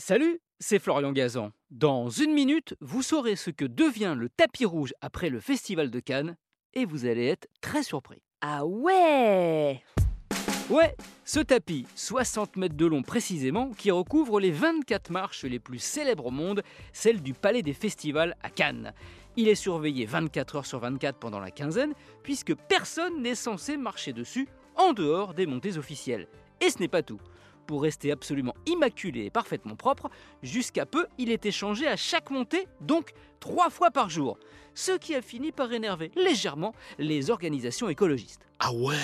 Salut, c'est Florian Gazan. Dans une minute, vous saurez ce que devient le tapis rouge après le Festival de Cannes et vous allez être très surpris. Ah ouais Ouais, ce tapis, 60 mètres de long précisément, qui recouvre les 24 marches les plus célèbres au monde, celle du Palais des Festivals à Cannes. Il est surveillé 24 heures sur 24 pendant la quinzaine, puisque personne n'est censé marcher dessus en dehors des montées officielles. Et ce n'est pas tout. Pour rester absolument immaculé et parfaitement propre, jusqu'à peu, il était changé à chaque montée, donc trois fois par jour. Ce qui a fini par énerver légèrement les organisations écologistes. Ah ouais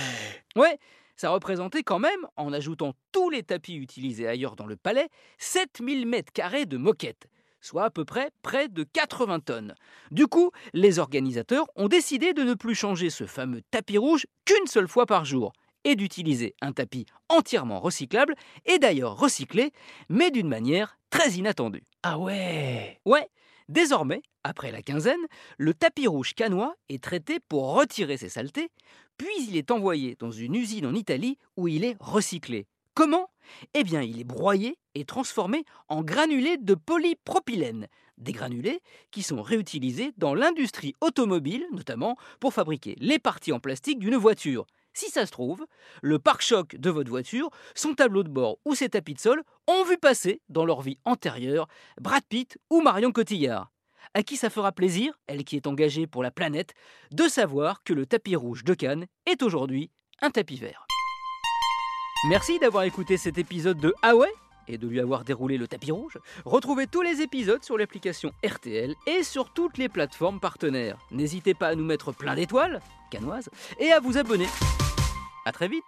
Ouais, ça représentait quand même, en ajoutant tous les tapis utilisés ailleurs dans le palais, 7000 mètres carrés de moquettes soit à peu près près de 80 tonnes. Du coup, les organisateurs ont décidé de ne plus changer ce fameux tapis rouge qu'une seule fois par jour et d'utiliser un tapis entièrement recyclable et d'ailleurs recyclé, mais d'une manière très inattendue. Ah ouais Ouais, désormais, après la quinzaine, le tapis rouge canois est traité pour retirer ses saletés, puis il est envoyé dans une usine en Italie où il est recyclé. Comment? Eh bien, il est broyé et transformé en granulés de polypropylène, des granulés qui sont réutilisés dans l'industrie automobile, notamment pour fabriquer les parties en plastique d'une voiture. Si ça se trouve, le pare-choc de votre voiture, son tableau de bord ou ses tapis de sol ont vu passer dans leur vie antérieure Brad Pitt ou Marion Cotillard. À qui ça fera plaisir, elle qui est engagée pour la planète, de savoir que le tapis rouge de Cannes est aujourd'hui un tapis vert. Merci d'avoir écouté cet épisode de Ah et de lui avoir déroulé le tapis rouge. Retrouvez tous les épisodes sur l'application RTL et sur toutes les plateformes partenaires. N'hésitez pas à nous mettre plein d'étoiles, canoises, et à vous abonner. A très vite